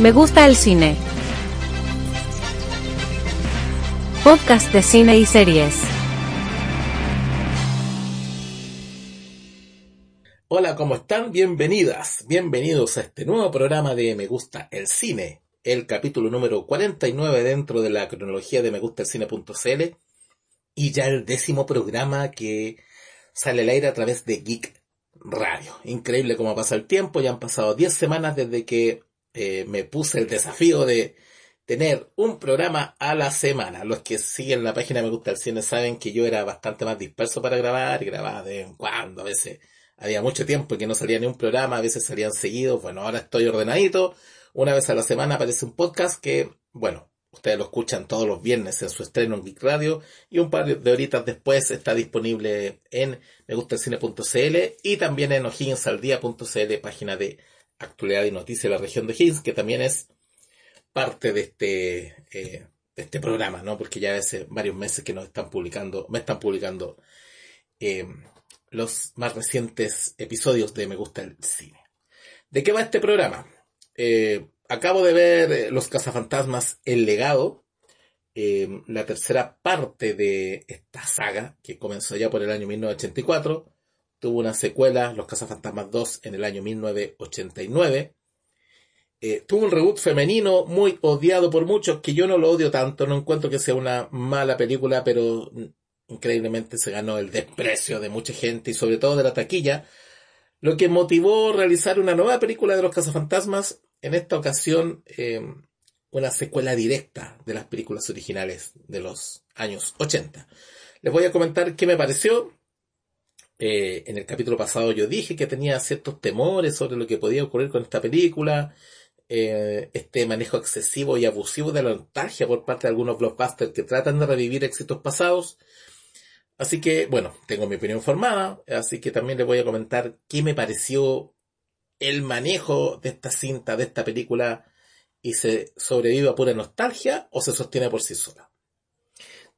Me gusta el cine. Podcast de cine y series. Hola, ¿cómo están? Bienvenidas, bienvenidos a este nuevo programa de Me gusta el cine, el capítulo número 49 dentro de la cronología de Me gusta el cine.cl y ya el décimo programa que sale al aire a través de Geek Radio. Increíble cómo pasa el tiempo, ya han pasado 10 semanas desde que eh, me puse el desafío de tener un programa a la semana. Los que siguen la página Me Gusta el Cine saben que yo era bastante más disperso para grabar, grababa de en cuando, a veces había mucho tiempo que no salía ni un programa, a veces salían seguidos, bueno, ahora estoy ordenadito, una vez a la semana aparece un podcast que, bueno, ustedes lo escuchan todos los viernes en su estreno en Geek Radio y un par de horitas después está disponible en megustalcine.cl y también en o'higginsaldía.cl, página de actualidad y noticias de la región de Higgins, que también es parte de este, eh, este programa, ¿no? Porque ya hace varios meses que nos están publicando, me están publicando eh, los más recientes episodios de Me Gusta el Cine. ¿De qué va este programa? Eh, acabo de ver Los Cazafantasmas El Legado, la tercera parte de esta saga, que comenzó ya por el año 1984 tuvo una secuela, Los Cazafantasmas 2, en el año 1989. Eh, tuvo un reboot femenino muy odiado por muchos, que yo no lo odio tanto, no encuentro que sea una mala película, pero increíblemente se ganó el desprecio de mucha gente y sobre todo de la taquilla, lo que motivó realizar una nueva película de los cazafantasmas, en esta ocasión eh, una secuela directa de las películas originales de los años 80. Les voy a comentar qué me pareció, eh, en el capítulo pasado yo dije que tenía ciertos temores sobre lo que podía ocurrir con esta película, eh, este manejo excesivo y abusivo de la nostalgia por parte de algunos blockbusters que tratan de revivir éxitos pasados. Así que, bueno, tengo mi opinión formada, así que también les voy a comentar qué me pareció el manejo de esta cinta, de esta película, y se sobrevive a pura nostalgia o se sostiene por sí sola.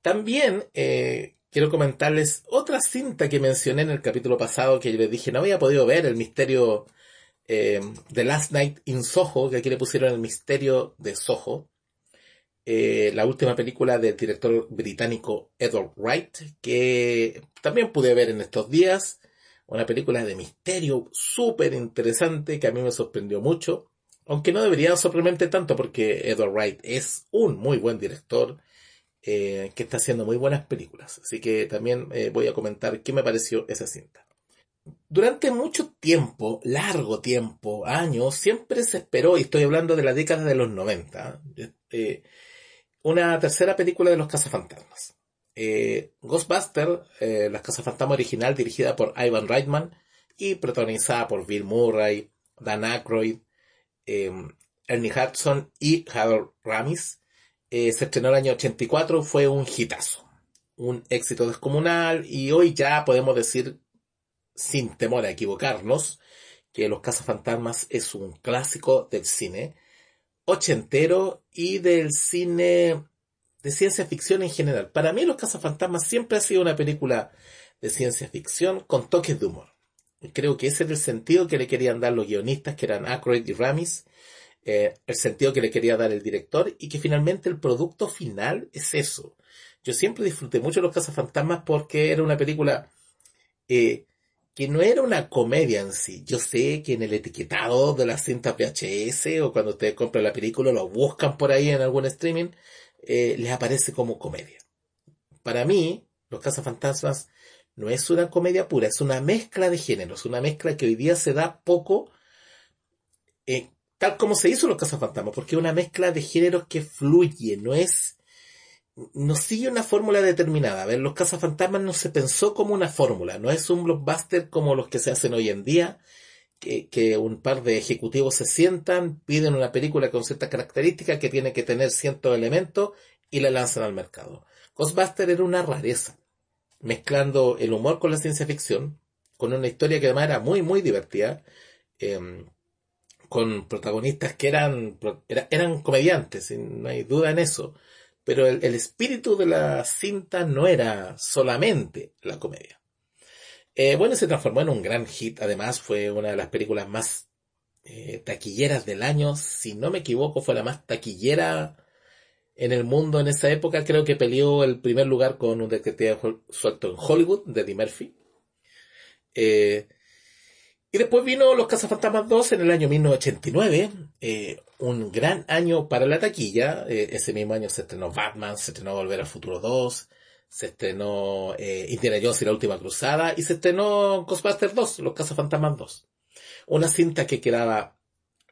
También eh, quiero comentarles otra cinta que mencioné en el capítulo pasado que yo les dije no había podido ver, el misterio eh, de Last Night in Soho, que aquí le pusieron el misterio de Soho. Eh, la última película del director británico Edward Wright, que también pude ver en estos días. Una película de misterio súper interesante que a mí me sorprendió mucho. Aunque no debería sorprenderme tanto porque Edward Wright es un muy buen director eh, que está haciendo muy buenas películas. Así que también eh, voy a comentar qué me pareció esa cinta. Durante mucho tiempo, largo tiempo, años, siempre se esperó, y estoy hablando de la década de los 90, eh, una tercera película de los cazafantasmas. Ghostbuster, Las cazafantasmas original, dirigida por Ivan Reitman y protagonizada por Bill Murray, Dan Aykroyd, Ernie Hudson y Harold Ramis, eh, se estrenó el año 84, fue un hitazo, un éxito descomunal y hoy ya podemos decir, sin temor a equivocarnos, que Los Cazafantasmas es un clásico del cine ochentero y del cine de ciencia ficción en general. Para mí Los Cazafantasmas siempre ha sido una película de ciencia ficción con toques de humor. Creo que ese era el sentido que le querían dar los guionistas, que eran Aykroyd y Ramis, eh, el sentido que le quería dar el director y que finalmente el producto final es eso. Yo siempre disfruté mucho Los Cazafantasmas porque era una película eh, que no era una comedia en sí. Yo sé que en el etiquetado de la cinta VHS o cuando ustedes compran la película lo buscan por ahí en algún streaming, eh, les aparece como comedia. Para mí, Los Cazafantasmas no es una comedia pura, es una mezcla de géneros, una mezcla que hoy día se da poco eh, tal como se hizo los cazafantasmas, porque es una mezcla de géneros que fluye, no es, no sigue una fórmula determinada. A ver, los cazafantasmas no se pensó como una fórmula, no es un blockbuster como los que se hacen hoy en día, que, un par de ejecutivos se sientan, piden una película con ciertas características que tiene que tener ciertos elementos y la lanzan al mercado. Ghostbuster era una rareza, mezclando el humor con la ciencia ficción, con una historia que además era muy, muy divertida, em, con protagonistas que eran, eran comediantes, no hay duda en eso, pero el, espíritu de la cinta no era solamente la comedia. Eh, bueno, se transformó en un gran hit, además fue una de las películas más eh, taquilleras del año, si no me equivoco fue la más taquillera en el mundo en esa época, creo que peleó el primer lugar con un detective suelto en Hollywood, de Eddie Murphy. Eh, y después vino Los Cazafantasmas 2 en el año 1989, eh, un gran año para la taquilla. Eh, ese mismo año se estrenó Batman, se estrenó Volver al Futuro 2, se estrenó eh, Indiana Jones y la Última Cruzada y se estrenó Ghostbusters 2, Los Cazafantasmas 2. Una cinta que quedaba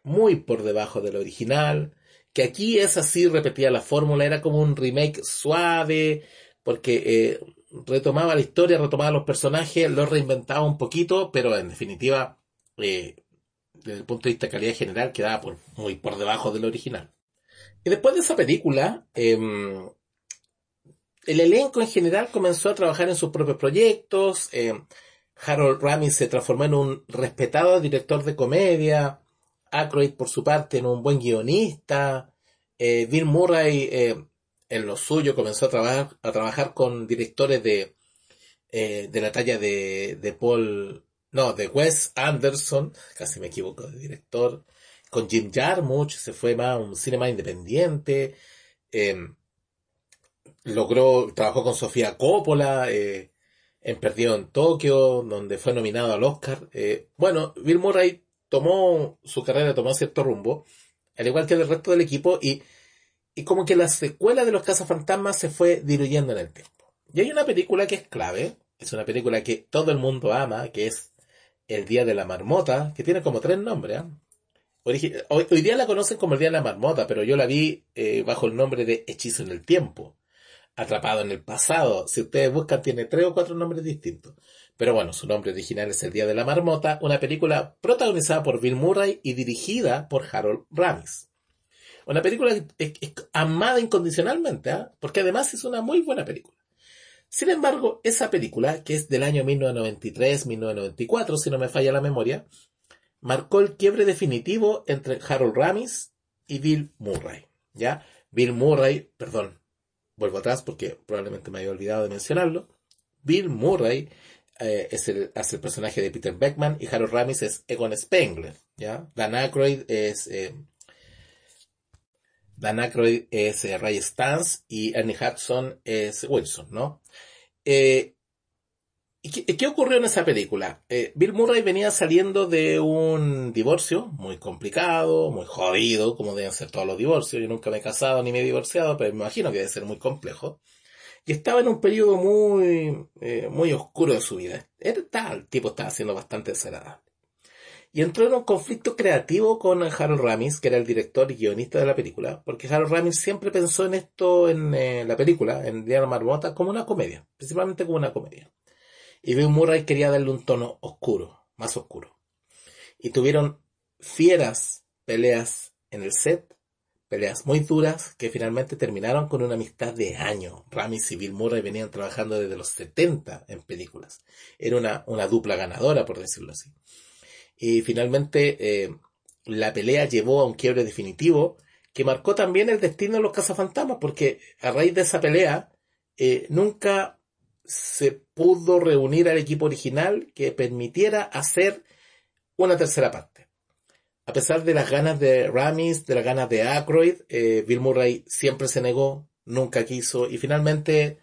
muy por debajo del original, que aquí es así, repetía la fórmula, era como un remake suave, porque eh, retomaba la historia, retomaba los personajes, los reinventaba un poquito, pero en definitiva, eh, desde el punto de vista de calidad general, quedaba por, muy por debajo del original. Y después de esa película, em, el elenco en general comenzó a trabajar en sus propios proyectos. Em, Harold Ramis se transformó en un respetado director de comedia. Aykroyd, por su parte, en un buen guionista. Eh, Bill Murray eh, en lo suyo comenzó a trabajar, a trabajar con directores de, eh, de la talla de, de Paul, no, de Wes Anderson, casi me equivoco de director, con Jim Jarmusch, se fue más a un cine más independiente, em, logró, trabajó con Sofía Coppola, eh, en Perdido en Tokio, donde fue nominado al Oscar. Eh, bueno, Bill Murray tomó su carrera, tomó cierto rumbo, al igual que el resto del equipo, y y como que la secuela de los cazafantasmas se fue diluyendo en el tiempo. Y hay una película que es clave, es una película que todo el mundo ama, que es El Día de la Marmota, que tiene como tres nombres. ¿ah? Hoy, día la conocen como El Día de la Marmota, pero yo la vi eh, bajo el nombre de Hechizo en el Tiempo, Atrapado en el Pasado. Si ustedes buscan, tiene tres o cuatro nombres distintos. Pero bueno, su nombre original es El Día de la Marmota, una película protagonizada por Bill Murray y dirigida por Harold Ramis. Una película amada incondicionalmente, ¿ah? porque además es una muy buena película. Sin embargo, esa película, que es del año 1993-1994, si no me falla la memoria, marcó el quiebre definitivo entre Harold Ramis y Bill Murray. ¿ya? Bill Murray, perdón, vuelvo atrás porque probablemente me había olvidado de mencionarlo. Bill Murray eh, es el, hace el personaje de Peter Beckman y Harold Ramis es Egon Spengler. ¿ya? Dan Aykroyd es eh, Dan Aykroyd es eh, Ray Stance y Ernie Hudson es Wilson, ¿no? Eh, ¿y qué, ocurrió en esa película? Eh, Bill Murray venía saliendo de un divorcio muy complicado, muy jodido, como deben ser todos los divorcios. Yo nunca me he casado ni me he divorciado, pero me imagino que debe ser muy complejo. Y estaba en un periodo muy, muy oscuro de su vida. Era tal, el tipo estaba siendo bastante desagradable y entró en un conflicto creativo con Harold Ramis, que era el director y guionista de la película, porque Harold Ramis siempre pensó en esto en eh, la película, en Diana Marmota, como una comedia, principalmente como una comedia. Y Bill Murray quería darle un tono oscuro, más oscuro. Y tuvieron fieras peleas en el set, peleas muy duras que finalmente terminaron con una amistad de años. Ramis y Bill Murray venían trabajando desde los 70 en películas. Era una, una dupla ganadora, por decirlo así. Y finalmente eh, la pelea llevó a un quiebre definitivo que marcó también el destino de los cazafantasmas, porque a raíz de esa pelea eh, nunca se pudo reunir al equipo original que permitiera hacer una tercera parte. A pesar de las ganas de Ramis, de las ganas de Aykroyd, eh, Bill Murray siempre se negó, nunca quiso y finalmente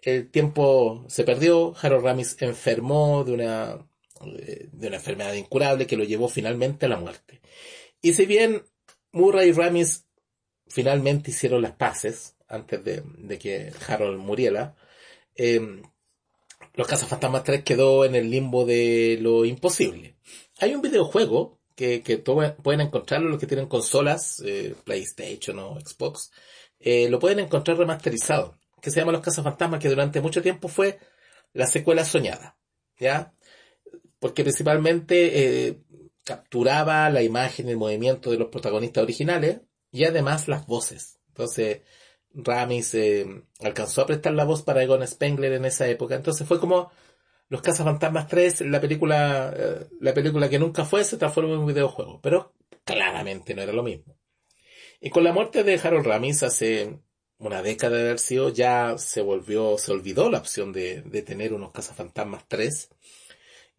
el tiempo se perdió. Harold Ramis enfermó de una de una enfermedad incurable que lo llevó finalmente a la muerte. Y si bien Murray y Ramis finalmente hicieron las paces antes de, que Harold muriera, eh, los Cazafantasmas 3 quedó en el limbo de lo imposible. Hay un videojuego que, que pueden encontrarlo los que tienen consolas, eh, PlayStation o Xbox, eh, lo pueden encontrar remasterizado, que se llama Los Cazafantasmas, que durante mucho tiempo fue la secuela soñada. ¿Ya? Porque principalmente eh, capturaba la imagen y el movimiento de los protagonistas originales y además las voces. Entonces, Ramis eh, alcanzó a prestar la voz para Egon Spengler en esa época. Entonces fue como Los Cazafantasmas 3, la película, eh, la película que nunca fue, se transformó en un videojuego. Pero claramente no era lo mismo. Y con la muerte de Harold Ramis hace una década de haber sido, ya se volvió, se olvidó la opción de, de tener unos cazafantasmas 3.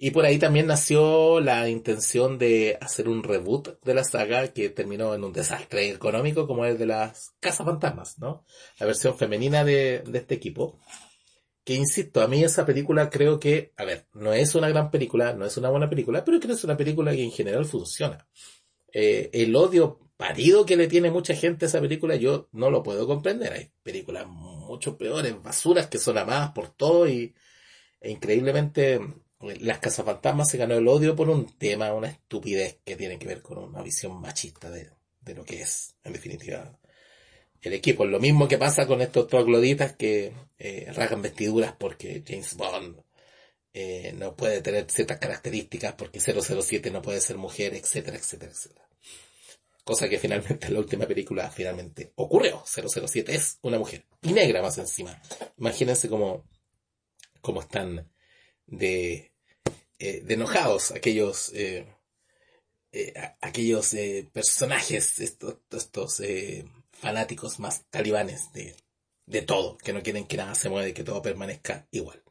Y por ahí también nació la intención de hacer un reboot de la saga que terminó en un desastre económico como el de las cazafantasmas, ¿no? La versión femenina de, de este equipo. Que insisto, a mí esa película creo que, a ver, no es una gran película, no es una buena película, pero creo que es una película que en general funciona. Eh, el odio parido que le tiene mucha gente a esa película, yo no lo puedo comprender. Hay películas mucho peores, basuras que son amadas por todo y e increíblemente las cazafantasmas se ganó el odio por un tema, una estupidez que tiene que ver con una visión machista de, de lo que es, en definitiva, el equipo. Lo mismo que pasa con estos trogloditas que eh, rasgan vestiduras porque James Bond eh, no puede tener ciertas características porque 007 no puede ser mujer, etcétera, etcétera, etcétera. Cosa que finalmente en la última película finalmente ocurrió. 007 es una mujer. Y negra más encima. Imagínense cómo, cómo están de, eh, de enojados aquellos, eh, eh, aquellos eh, personajes, estos, estos eh, fanáticos más talibanes de, de todo, que no quieren que nada se mueva y que todo permanezca igual.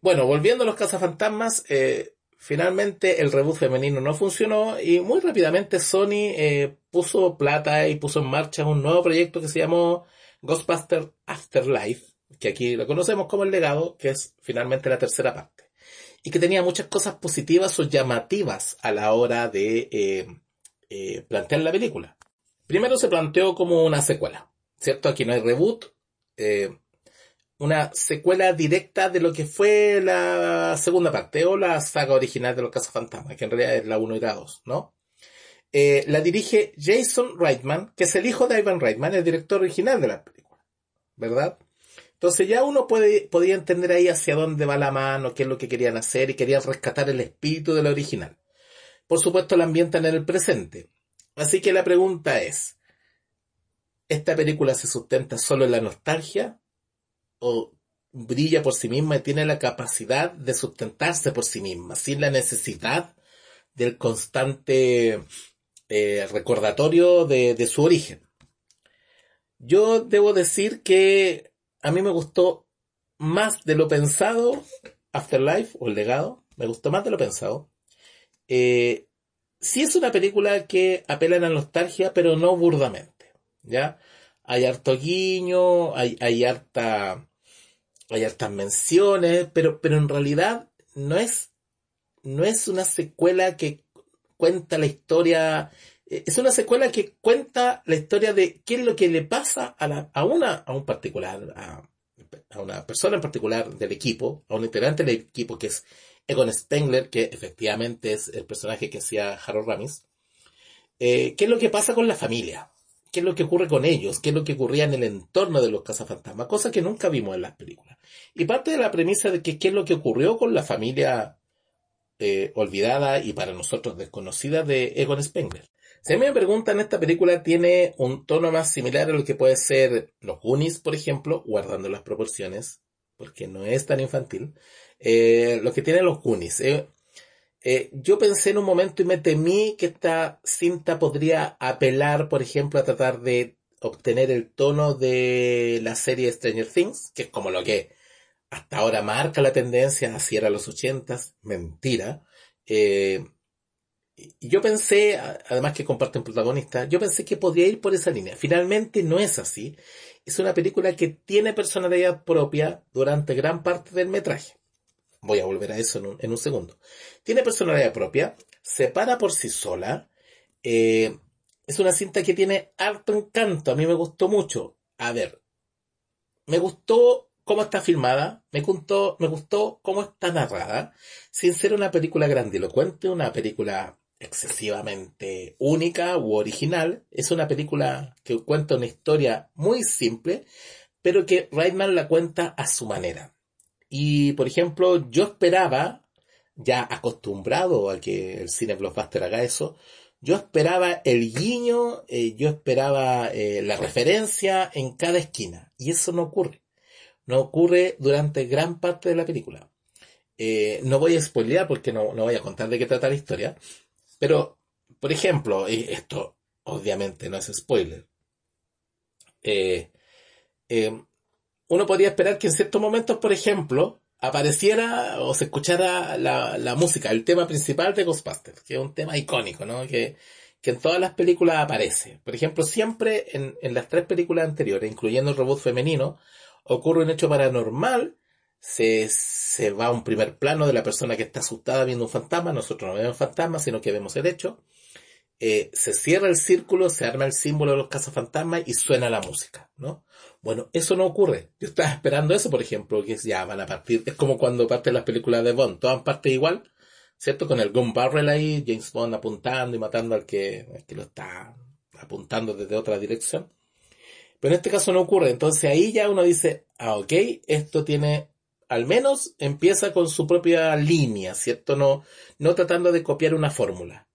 Bueno, volviendo a los cazafantasmas, finalmente el reboot femenino no funcionó y muy rápidamente Sony puso plata y puso en marcha un nuevo proyecto que se llamó Ghostbuster Afterlife, que aquí lo conocemos como el legado, que es finalmente la tercera parte, y que tenía muchas cosas positivas o llamativas a la hora de eh, eh, plantear la película. Primero se planteó como una secuela, ¿cierto? Aquí no hay reboot, eh, una secuela directa de lo que fue la segunda parte o la saga original de los Cazafantasmas, que en realidad es la 1 y la 2, ¿no? Eh, la dirige Jason Reitman, que es el hijo de Ivan Reitman, el director original de la película, ¿verdad? Entonces ya uno puede, podía entender ahí hacia dónde va la mano, qué es lo que querían hacer y querían rescatar el espíritu de la original. Por supuesto la ambientan en el presente. Así que la pregunta es, ¿esta película se sustenta solo en la nostalgia o brilla por sí misma y tiene la capacidad de sustentarse por sí misma, sin la necesidad del constante eh, recordatorio de, de, su origen. Yo debo decir que a mí me gustó más de lo pensado Afterlife o El legado, me gustó más de lo pensado. Eh, sí es una película que apela a la nostalgia, pero no burdamente, ¿ya? hay harto guiño, hay, harta, hay hartas menciones, pero, pero en realidad no es, no es una secuela que cuenta la historia, es una secuela que cuenta la historia de qué es lo que le pasa a, una, a un particular, a, a una persona en particular del equipo, a un integrante del equipo que es Egon Spengler, que efectivamente es el personaje que hacía Harold Ramis, eh, qué es lo que pasa con la familia, qué es lo que ocurre con ellos, qué es lo que ocurría en el entorno de los cazafantasmas, cosa que nunca vimos en las películas. Y parte de la premisa de que qué es lo que ocurrió con la familia eh, olvidada y para nosotros desconocida de Egon Spengler. Si a mí me preguntan, esta película tiene un tono más similar a lo que puede ser Los Goonies, por ejemplo, guardando las proporciones, porque no es tan infantil, eh, lo que tiene Los Goonies. Eh, eh, yo pensé en un momento y me temí que esta cinta podría apelar, por ejemplo, a tratar de obtener el tono de la serie Stranger Things, que es como lo que hasta ahora marca la tendencia hacia era los ochentas, mentira. Eh, yo pensé, además que comparten protagonista, yo pensé que podría ir por esa línea. Finalmente no es así. Es una película que tiene personalidad propia durante gran parte del metraje. Voy a volver a eso en un, en un segundo. Tiene personalidad propia, se para por sí sola. Eh, es una cinta que tiene harto encanto. A mí me gustó mucho. A ver, me gustó cómo está filmada, me gustó, me gustó cómo está narrada, sin ser una película grandilocuente, una película excesivamente única u original. Es una película que cuenta una historia muy simple, pero que Reitman la cuenta a su manera. Y, por ejemplo, yo esperaba ya acostumbrado a que el cine blockbuster haga eso, yo esperaba el guiño, eh, yo esperaba eh, la referencia en cada esquina. Y eso no ocurre. No ocurre durante gran parte de la película. Eh, no voy a spoilear porque no, no voy a contar de qué trata la historia. Pero, por ejemplo, esto obviamente no es spoiler. uno podría esperar que en ciertos momentos, por ejemplo, apareciera o se escuchara la, la, música, el tema principal de Ghostbusters, que es un tema icónico, ¿no? Que, que en todas las películas aparece. Por ejemplo, siempre en, en las tres películas anteriores, incluyendo el robot femenino, ocurre un hecho paranormal, se, se va a un primer plano de la persona que está asustada viendo un fantasma, nosotros no vemos fantasma, sino que vemos el hecho, eh, se cierra el círculo, se arma el símbolo de los cazafantasmas y suena la música, ¿no? Bueno, eso no ocurre. Yo estaba esperando eso, por ejemplo, que ya van a partir, es como cuando parten las películas de Bond, todas parten igual, ¿cierto? Con el gun barrel ahí, James Bond apuntando y matando al que, al que lo está apuntando desde otra dirección. Pero en este caso no ocurre, entonces ahí ya uno dice, ah, ok, esto tiene al menos empieza con su propia línea, ¿cierto? No, no tratando de copiar una fórmula.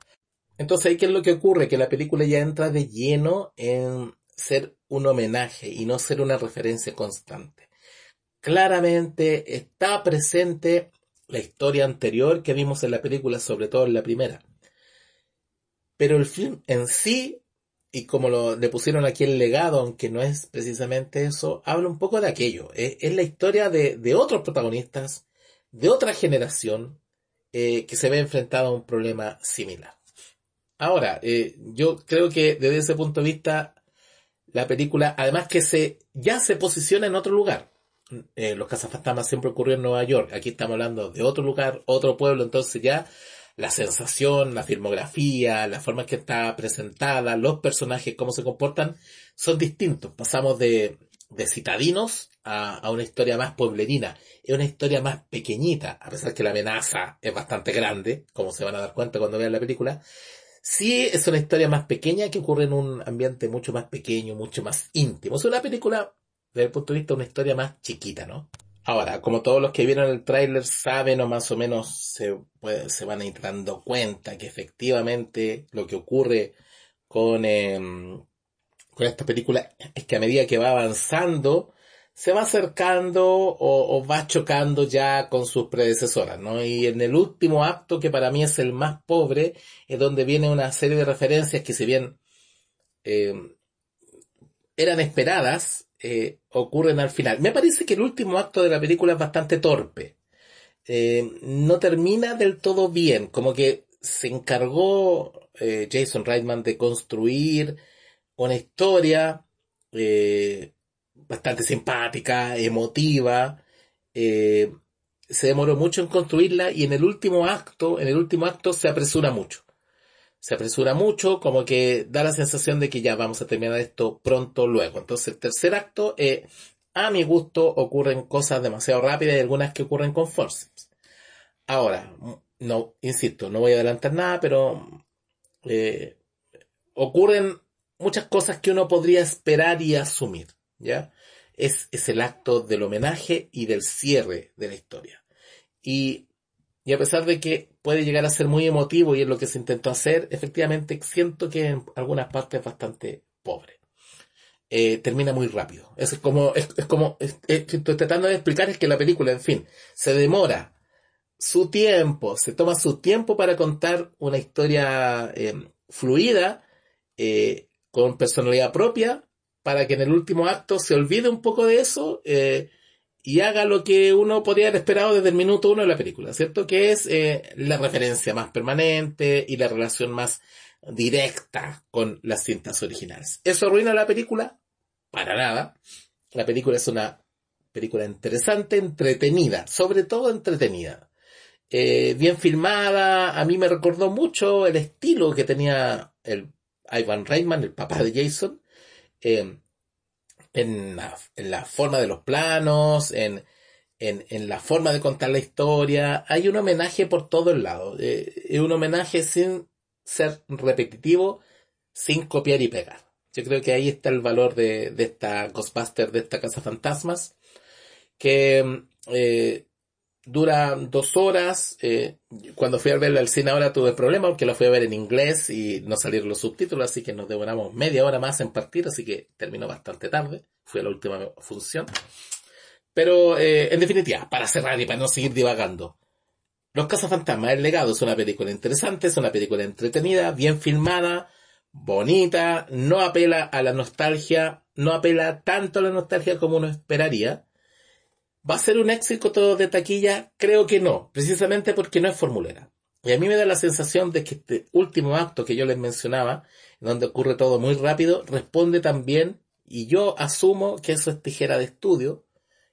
Entonces, ahí qué es lo que ocurre? Que la película ya entra de lleno en ser un homenaje y no ser una referencia constante. Claramente está presente la historia anterior que vimos en la película, sobre todo en la primera. Pero el film en sí, y como lo, le pusieron aquí el legado, aunque no es precisamente eso, habla un poco de aquello. Es, la historia de, otros protagonistas, de otra generación, eh, que se ve enfrentada a un problema similar. Ahora, eh, yo creo que desde ese punto de vista, la película, además que se, ya se posiciona en otro lugar. Eh, los cazafantasmas siempre ocurrió en Nueva York. Aquí estamos hablando de otro lugar, otro pueblo, entonces ya la sensación, la filmografía, la forma que está presentada, los personajes, cómo se comportan, son distintos. Pasamos de, de citadinos a, a, una historia más pueblerina. Es una historia más pequeñita, a pesar que la amenaza es bastante grande, como se van a dar cuenta cuando vean la película. Sí, es una historia más pequeña que ocurre en un ambiente mucho más pequeño, mucho más íntimo. Es una película, desde el punto de vista, una historia más chiquita, ¿no? Ahora, como todos los que vieron el tráiler saben o más o menos se, se van a ir dando cuenta que efectivamente lo que ocurre con, em, con esta película es que a medida que va avanzando, se va acercando o, va chocando ya con sus predecesoras, ¿no? Y en el último acto, que para mí es el más pobre, es donde viene una serie de referencias que si bien eh, eran esperadas, eh, ocurren al final. Me parece que el último acto de la película es bastante torpe. Eh, no termina del todo bien, como que se encargó Jason Reitman de construir una historia bastante simpática, emotiva. Eh, se demoró mucho en construirla y en el último acto, en el último acto se apresura mucho. Se apresura mucho, como que da la sensación de que ya vamos a terminar esto pronto luego. Entonces el tercer acto, eh, a mi gusto, ocurren cosas demasiado rápidas y algunas que ocurren con forceps. Ahora, no, insisto, no voy a adelantar nada, pero eh, ocurren muchas cosas que uno podría esperar y asumir. ¿ya? Es, es el acto del homenaje y del cierre de la historia. Y, y a pesar de que puede llegar a ser muy emotivo y es lo que se intentó hacer, efectivamente siento que en algunas partes es bastante pobre. Eh, termina muy rápido. Es como, es, como, estoy tratando de explicar es que la película, en fin, se demora su tiempo, se toma su tiempo para contar una historia eh, fluida, eh, con personalidad propia, para que en el último acto se olvide un poco de eso eh, y haga lo que uno podría haber esperado desde el minuto uno de la película, ¿cierto? Que es eh, la referencia más permanente y la relación más directa con las cintas originales. ¿Eso arruina la película? Para nada. La película es una película interesante, entretenida, sobre todo entretenida. Eh, bien filmada, a mí me recordó mucho el estilo que tenía el Ivan Reitman, el papá de Jason, Em, en, la, forma de los planos, en, en, en, la forma de contar la historia. Hay un homenaje por todo el lado. Eh, es un homenaje sin ser repetitivo, sin copiar y pegar. Yo creo que ahí está el valor de, de esta Ghostbuster, de esta Casa Fantasmas, que eh, dura dos horas. Eh, cuando fui a verla al cine ahora tuve problemas porque la fui a ver en inglés y no salieron los subtítulos, así que nos demoramos media hora más en partir, así que terminó bastante tarde. Fui a la última función. Pero, eh, en definitiva, para cerrar y para no seguir divagando. Los Cazafantasmas, El Legado es una película interesante, es una película entretenida, bien filmada, bonita, no apela a la nostalgia, no apela tanto a la nostalgia como uno esperaría. ¿Va a ser un éxito todo de taquilla? Creo que no, precisamente porque no es formulera. Y a mí me da la sensación de que este último acto que yo les mencionaba, donde ocurre todo muy rápido, responde también, y yo asumo que eso es tijera de estudio,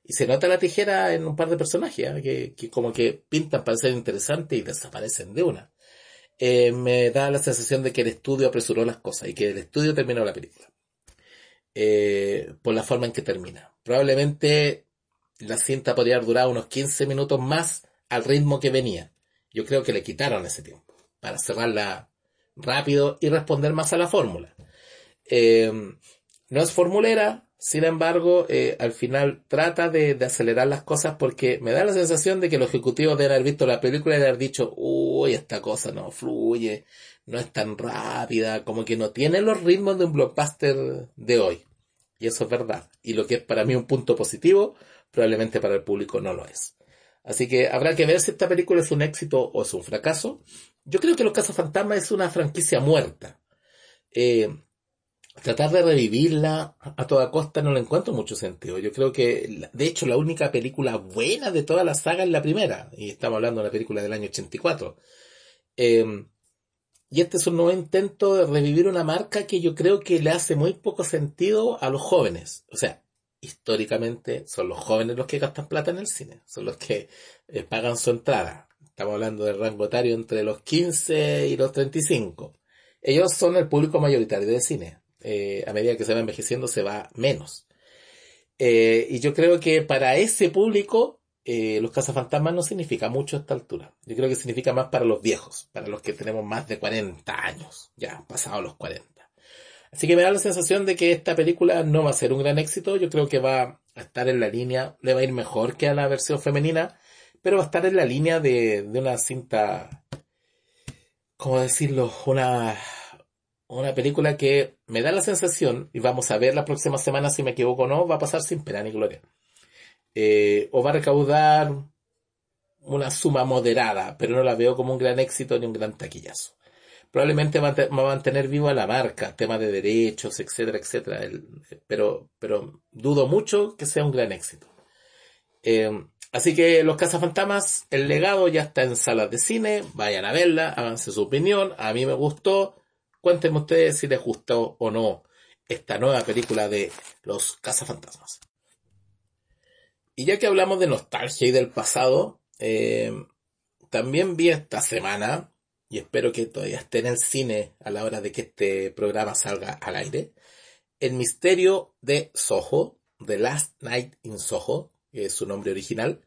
y se nota la tijera en un par de personajes, ¿eh? que, como que pintan para ser interesantes y desaparecen de una. Eh, me da la sensación de que el estudio apresuró las cosas y que el estudio terminó la película. Eh, por la forma en que termina. Probablemente la cinta podría haber durado unos 15 minutos más al ritmo que venía. Yo creo que le quitaron ese tiempo para cerrarla rápido y responder más a la fórmula. no es formulera, sin embargo, eh, al final trata de, acelerar las cosas porque me da la sensación de que los ejecutivos deben haber visto la película y de haber dicho, uy, esta cosa no fluye, no es tan rápida, como que no tiene los ritmos de un blockbuster de hoy. Y eso es verdad. Y lo que es para mí un punto positivo, probablemente para el público no lo es. Así que habrá que ver si esta película es un éxito o es un fracaso. Yo creo que Los Casos Fantasmas es una franquicia muerta. Eh, tratar de revivirla a toda costa no le encuentro mucho sentido. Yo creo que, de hecho, la única película buena de toda la saga es la primera, y estamos hablando de una película del año 84. Em, y este es un nuevo intento de revivir una marca que yo creo que le hace muy poco sentido a los jóvenes. O sea, históricamente son los jóvenes los que gastan plata en el cine, son los que eh, pagan su entrada. Estamos hablando del rango etario entre los 15 y los 35. Ellos son el público mayoritario de cine eh, a medida que se va envejeciendo se va menos. Eh, y yo creo que para ese público, los cazafantasmas no significa mucho a esta altura. Yo creo que significa más para los viejos, para los que tenemos más de 40 años, ya pasados los 40. Así que me da la sensación de que esta película no va a ser un gran éxito. Yo creo que va a estar en la línea, le va a ir mejor que a la versión femenina, pero va a estar en la línea de, de una cinta, ¿cómo decirlo? Una una película que me da la sensación, y vamos a ver la próxima semana si me equivoco o no, va a pasar sin pena ni gloria. Eh, o va a recaudar una suma moderada, pero no la veo como un gran éxito ni un gran taquillazo. Probablemente va a, mantener viva la marca, tema de derechos, etcétera, etcétera, pero, pero dudo mucho que sea un gran éxito. Eh, así que Los Cazafantamas, el legado ya está en salas de cine, vayan a verla, háganse su opinión, a mí me gustó, Cuéntenme ustedes si les gustó o no esta nueva película de Los Cazafantasmas. Y ya que hablamos de nostalgia y del pasado, eh, también vi esta semana, y espero que todavía esté en el cine a la hora de que este programa salga al aire, El misterio de Soho, The Last Night in Soho, que es su nombre original,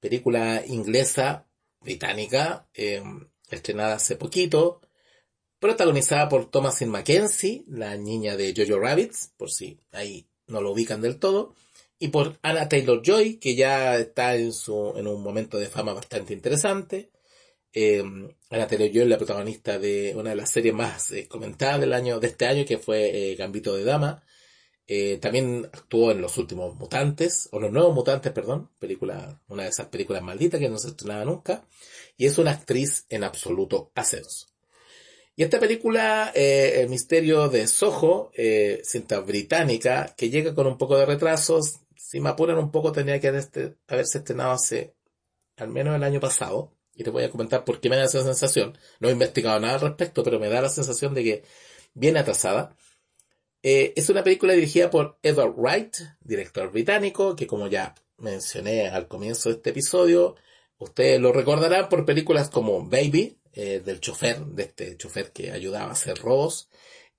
película inglesa, británica, eh, estrenada hace poquito, protagonizada por Thomasin Mackenzie, la niña de Jojo Rabbits, por si ahí no lo ubican del todo, y por Anna Taylor Joy, que ya está en un momento de fama bastante interesante. Eh, Anna Taylor Joy es la protagonista de una de las series más eh, comentadas del año, de este año, que fue eh, Gambito de Dama. también actuó en Los Últimos Mutantes, o Los Nuevos Mutantes, perdón, película, una de esas películas malditas que no se estrenaba nunca, y es una actriz en absoluto ascenso. Y esta película, eh, El misterio de Soho, eh, cinta británica, que llega con un poco de retrasos, si me apuran un poco tenía que haberse estrenado hace al menos el año pasado, y te voy a comentar por qué me da esa sensación. No he investigado nada al respecto, pero me da la sensación de que viene atrasada. Eh, es una película dirigida por Edward Wright, director británico, que como ya mencioné al comienzo de este episodio, ustedes lo recordarán por películas como Baby, eh, del chofer, de este chofer que ayudaba a hacer robos.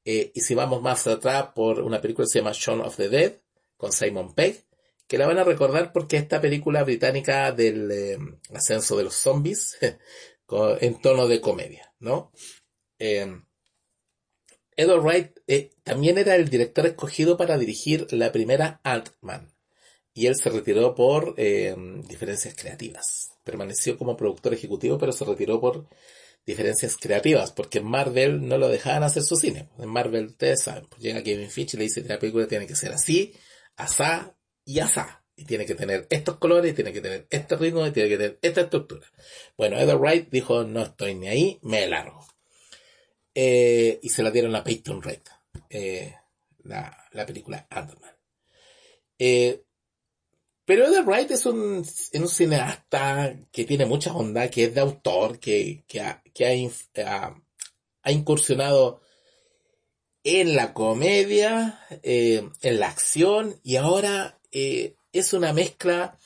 Eh, y si vamos más atrás por una película que se llama Shaun of the Dead, con Simon Pegg, que la van a recordar porque esta película británica del eh, ascenso de los zombies, en tono de comedia, ¿no? Edward Wright también era el director escogido para dirigir la primera Ant-Man y él se retiró por diferencias creativas. permaneció como productor ejecutivo, pero se retiró por diferencias creativas, porque en Marvel no lo dejaban hacer su cine. En Marvel, ustedes saben, pues llega Kevin Feige y le dice la película tiene que ser así, asá y asá. Y tiene que tener estos colores, tiene que tener este ritmo, y tiene que tener esta estructura. Bueno, Edward Wright dijo, no estoy ni ahí, me largo. Eh, y se la dieron a Peyton Reed, eh, la, la, película Ant-Man. Eh, pero Edward Wright es un, es un cineasta que tiene mucha onda, que es de autor, que, que, ha, que ha, incursionado en la comedia, en la acción, y ahora eh, es una mezcla.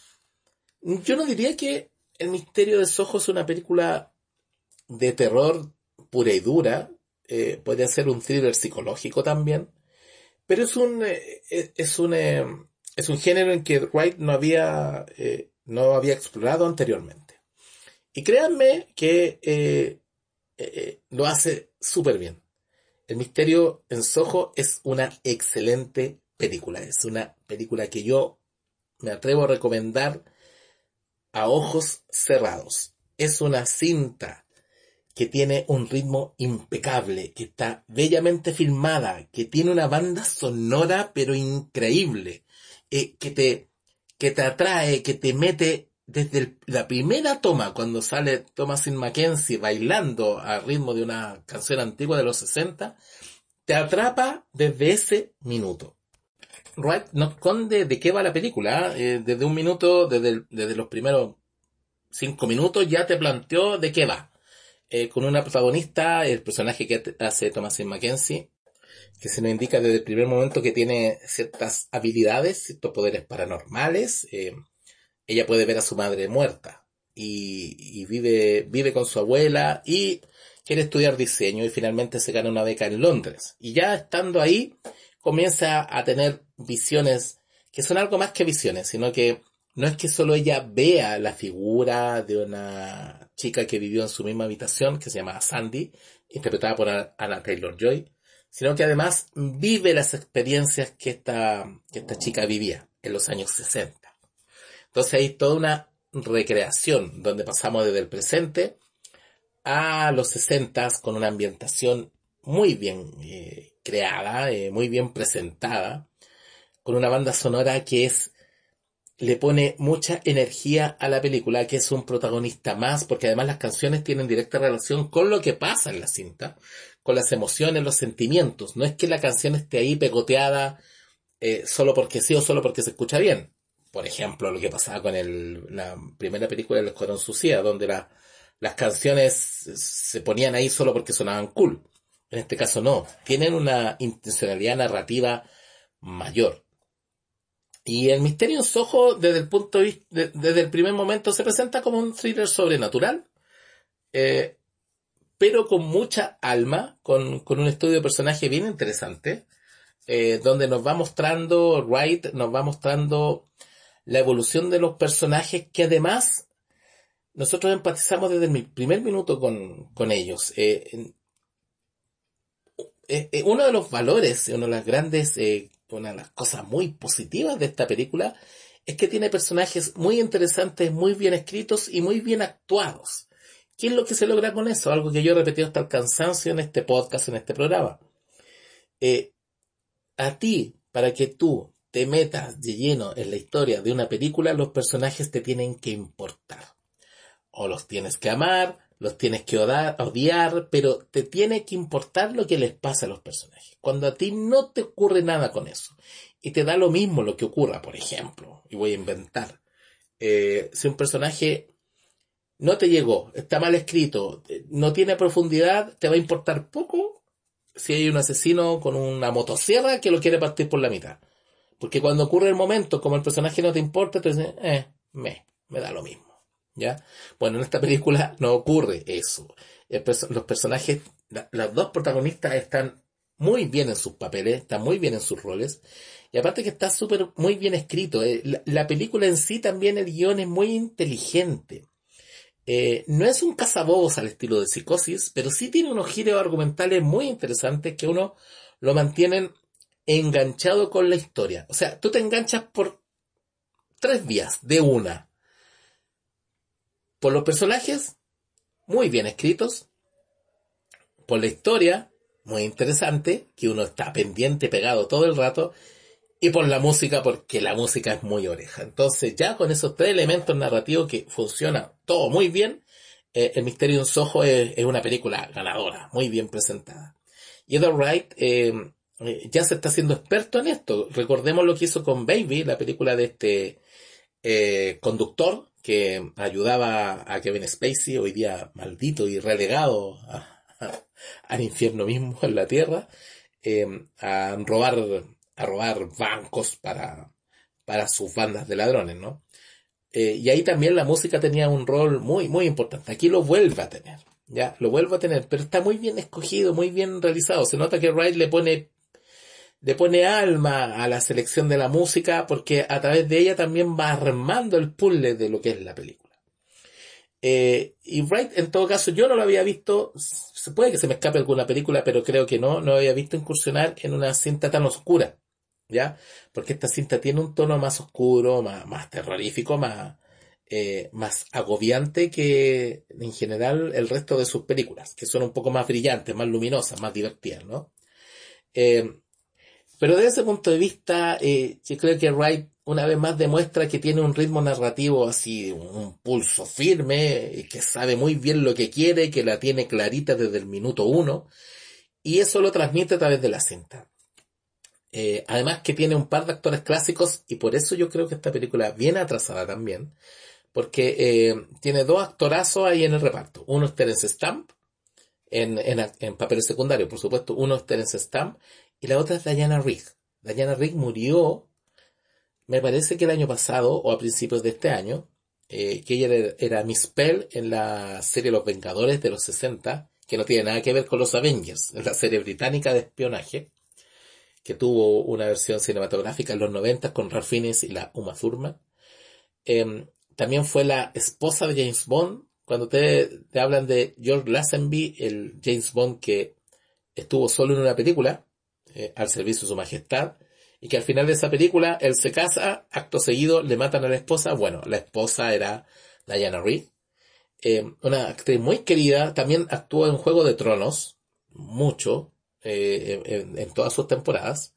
Yo no diría que El misterio de Soho es una película de terror pura y dura, eh, puede ser un thriller psicológico también, pero es un, eh, es un es un género en que Wright no había, eh, no había explorado anteriormente. Y créanme que eh, eh, lo hace súper bien. El misterio en Soho es una excelente película. Es una película que yo me atrevo a recomendar a ojos cerrados. Es una cinta que tiene un ritmo impecable, que está bellamente filmada, que tiene una banda sonora pero increíble, eh, que, te, que te atrae, que te mete desde la primera toma, cuando sale Thomasin Mackenzie bailando al ritmo de una canción antigua de los 60, te atrapa desde ese minuto. Wright nos esconde de qué va la película. Eh, desde un minuto, desde, desde los primeros cinco minutos, ya te planteó de qué va. Eh, con una protagonista, el personaje que hace Thomasin Mackenzie, que se nos indica desde el primer momento que tiene ciertas habilidades, ciertos poderes paranormales. Eh, ella puede ver a su madre muerta y, vive, vive con su abuela y quiere estudiar diseño y finalmente se gana una beca en Londres. Y ya estando ahí, comienza a tener visiones que son algo más que visiones, sino que no es que solo ella vea la figura de una chica que vivió en su misma habitación, que se llama Sandy, interpretada por Anna Taylor Joy, sino que además vive las experiencias que esta, que esta chica vivía en los años 60. Entonces hay toda una recreación donde pasamos desde el presente a los 60 con una ambientación muy bien eh, creada, eh, muy bien presentada, con una banda sonora que es le pone mucha energía a la película, que es un protagonista más, porque además las canciones tienen directa relación con lo que pasa en la cinta, con las emociones, los sentimientos. No es que la canción esté ahí pegoteada eh, solo porque sí o solo porque se escucha bien. Por ejemplo, lo que pasaba con el, la primera película del Escuadrón Suicida, donde las canciones se ponían ahí solo porque sonaban cool. En este caso no, tienen una intencionalidad narrativa mayor. Y el misterio en Soho, desde el punto de vista, desde el primer momento, se presenta como un thriller sobrenatural. Eh, pero con mucha alma, con, con un estudio de personaje bien interesante, eh, donde nos va mostrando, Wright nos va mostrando la evolución de los personajes que además nosotros empatizamos desde el primer minuto con, con ellos. Eh, eh, uno de los valores, una de las grandes, una de las cosas muy positivas de esta película es que tiene personajes muy interesantes, muy bien escritos y muy bien actuados. ¿Qué es lo que se logra con eso? Algo que yo he repetido hasta el cansancio en este podcast, en este programa. Eh, a ti, para que tú te metas de lleno en la historia de una película, los personajes te tienen que importar. O los tienes que amar, los tienes que odiar, pero te tiene que importar lo que les pasa a los personajes. Cuando a ti no te ocurre nada con eso, y te da lo mismo lo que ocurra, por ejemplo, y voy a inventar, eh, si un personaje no te llegó, está mal escrito, no tiene profundidad, te va a importar poco si hay un asesino con una motosierra que lo quiere partir por la mitad. Porque cuando ocurre el momento, como el personaje no te importa, te dices, eh, me, me da lo mismo. ¿Ya? Bueno, en esta película no ocurre eso. los personajes, las dos protagonistas están muy bien en sus papeles, están muy bien en sus roles. Y aparte que está súper, muy bien escrito. Eh, la película en sí también, el guion es muy inteligente. Eh, no es un cazabobos al estilo de psicosis, pero sí tiene unos giros argumentales muy interesantes que uno lo mantienen enganchado con la historia. O sea, tú te enganchas por tres vías de una. Por los personajes, muy bien escritos, por la historia, muy interesante, que uno está pendiente, pegado todo el rato, y por la música, porque la música es muy oreja. Entonces, ya con esos tres elementos narrativos que funciona todo muy bien, eh, El Misterio en Soho es, una película ganadora, muy bien presentada. Y Edward Wright eh, eh, ya se está haciendo experto en esto. Recordemos lo que hizo con Baby, la película de este conductor que ayudaba a Kevin Spacey, hoy día maldito y relegado al infierno mismo en la tierra, a robar a robar bancos para, para sus bandas de ladrones, ¿no? Eh, y ahí también la música tenía un rol muy, muy importante. Aquí lo vuelve a tener, ya, lo vuelve a tener, pero está muy bien escogido, muy bien realizado. Se nota que Wright le pone, le pone alma a la selección de la música porque a través de ella también va armando el puzzle de lo que es la película. Eh, y Wright, en todo caso, yo no lo había visto, se puede que se me escape alguna película, pero creo que no, no había visto incursionar en una cinta tan oscura. ¿ya? Porque esta cinta tiene un tono más oscuro, más, terrorífico, más, eh, más agobiante que en general el resto de sus películas, que son un poco más brillantes, más luminosas, más divertidas, ¿no? Eh, pero desde ese punto de vista, eh, yo creo que Wright una vez más demuestra que tiene un ritmo narrativo así, un pulso firme, y que sabe muy bien lo que quiere, que la tiene clarita desde el minuto uno, y eso lo transmite a través de la cinta. Eh, además que tiene un par de actores clásicos y por eso yo creo que esta película viene atrasada también, porque eh, tiene dos actorazos ahí en el reparto. Uno es Terence Stamp, en, en, en papeles secundarios, por supuesto. Uno es Terence Stamp y la otra es Diana Rigg. Diana Rigg murió, me parece que el año pasado o a principios de este año, eh, que ella era, Miss Pell en la serie Los Vengadores de los 60, que no tiene nada que ver con los Avengers, en la serie británica de espionaje que tuvo una versión cinematográfica en los 90 con Ralph Fiennes y la Uma Thurman. Em, también fue la esposa de James Bond. Cuando te, te hablan de George Lazenby, el James Bond que estuvo solo en una película, eh, al servicio de su majestad, y que al final de esa película él se casa, acto seguido le matan a la esposa. Bueno, la esposa era Diana Reed, em, una actriz muy querida, también actuó en Juego de Tronos, mucho, eh, en, todas sus temporadas.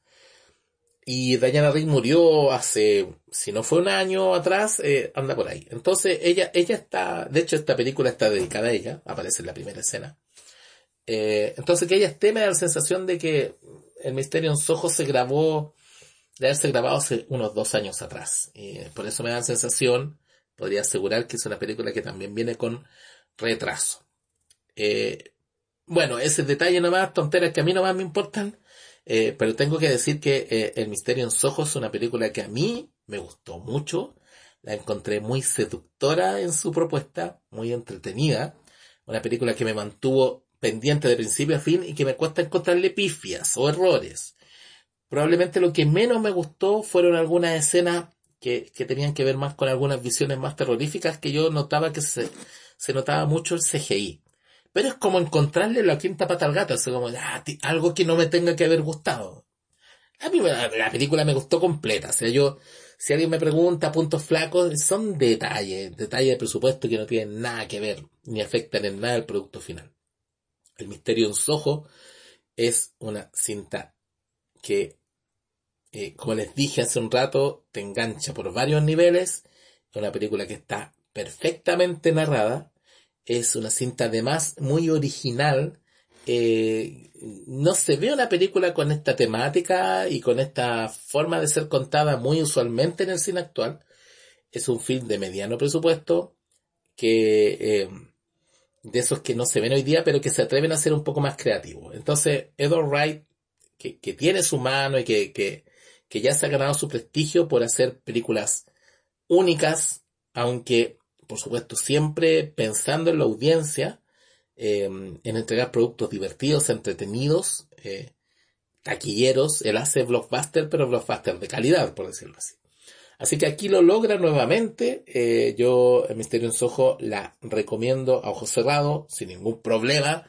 Y Diana Rigg murió hace, si no fue un año atrás, eh, anda por ahí. Entonces ella, ella está, de hecho esta película está dedicada a ella, aparece en la primera escena. Eh, entonces que ella esté me da la sensación de que El Misterio en Soho se grabó, de haberse grabado hace unos dos años atrás. Y por eso me da la sensación, podría asegurar que es una película que también viene con retraso. Eh, bueno, ese detalle nomás, tonteras que a mí nomás me importan, eh, pero tengo que decir que eh, El Misterio en Soho es una película que a mí me gustó mucho, la encontré muy seductora en su propuesta, muy entretenida, una película que me mantuvo pendiente de principio a fin y que me cuesta encontrarle pifias o errores. Probablemente lo que menos me gustó fueron algunas escenas que, que tenían que ver más con algunas visiones más terroríficas que yo notaba que se, se notaba mucho el CGI. Pero es como encontrarle la quinta pata al gato, es como ah, algo que no me tenga que haber gustado. A mí la película me gustó completa, o sea, yo, si alguien me pregunta puntos flacos, son detalles, detalles de presupuesto que no tienen nada que ver, ni afectan en nada el producto final. El misterio en Soho es una cinta que, eh, como les dije hace un rato, te engancha por varios niveles. Es una película que está perfectamente narrada, es una cinta además muy original. Eh, no se ve una película con esta temática y con esta forma de ser contada muy usualmente en el cine actual. Es un film de mediano presupuesto que eh, de esos que no se ven hoy día, pero que se atreven a ser un poco más creativos. Entonces, Edward Wright, que, que tiene su mano y que, que, que ya se ha ganado su prestigio por hacer películas únicas, aunque por supuesto, siempre pensando en la audiencia, em, en entregar productos divertidos, entretenidos, eh, taquilleros. Él hace blockbuster, pero blockbuster de calidad, por decirlo así. Así que aquí lo logra nuevamente. Eh, yo, Misterio en Soho, la recomiendo a ojos cerrados, sin ningún problema.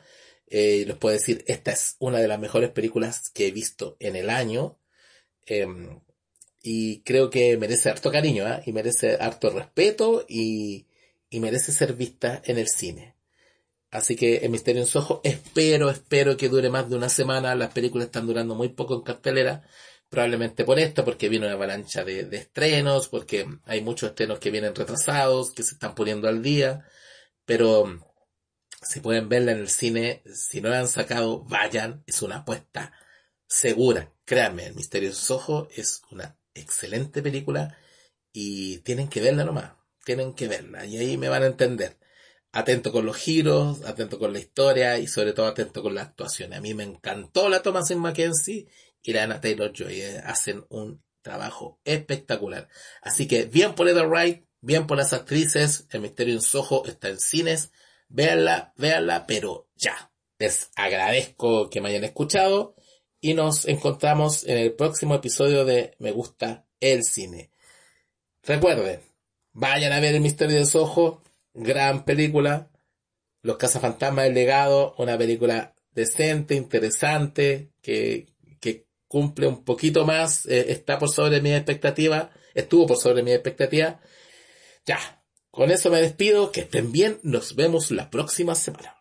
Eh, les puedo decir, esta es una de las mejores películas que he visto en el año. Em, y creo que merece harto cariño, y merece harto respeto y, y merece ser vista en el cine. Así que El Misterio en Soho, espero, espero que dure más de una semana. Las películas están durando muy poco en cartelera. Probablemente por esto, porque viene una avalancha de, de estrenos, porque hay muchos estrenos que vienen retrasados, que se están poniendo al día. Pero si pueden verla en el cine, si no la han sacado, vayan. Es una apuesta segura. Créanme, El Misterio Soho es una excelente película y tienen que verla nomás. Tienen que verla y ahí me van a entender. Atento con los giros, atento con la historia y sobre todo atento con la actuación. A mí me encantó la Thomasin Mackenzie y la Anna Taylor-Joy. Eh, hacen un trabajo espectacular. Así que bien por Edward Wright, bien por las actrices. El Misterio en Soho está en cines. Véanla, véanla, pero ya. Les agradezco que me hayan escuchado y nos encontramos en el próximo episodio de Me gusta el cine. Recuerden, vayan a ver El Misterio de Soho, gran película. Los Cazafantasmas del Legado, una película decente, interesante, que cumple un poquito más, eh, está por sobre mi expectativa, estuvo por sobre mi expectativa. Ya, con eso me despido, que estén bien, nos vemos la próxima semana.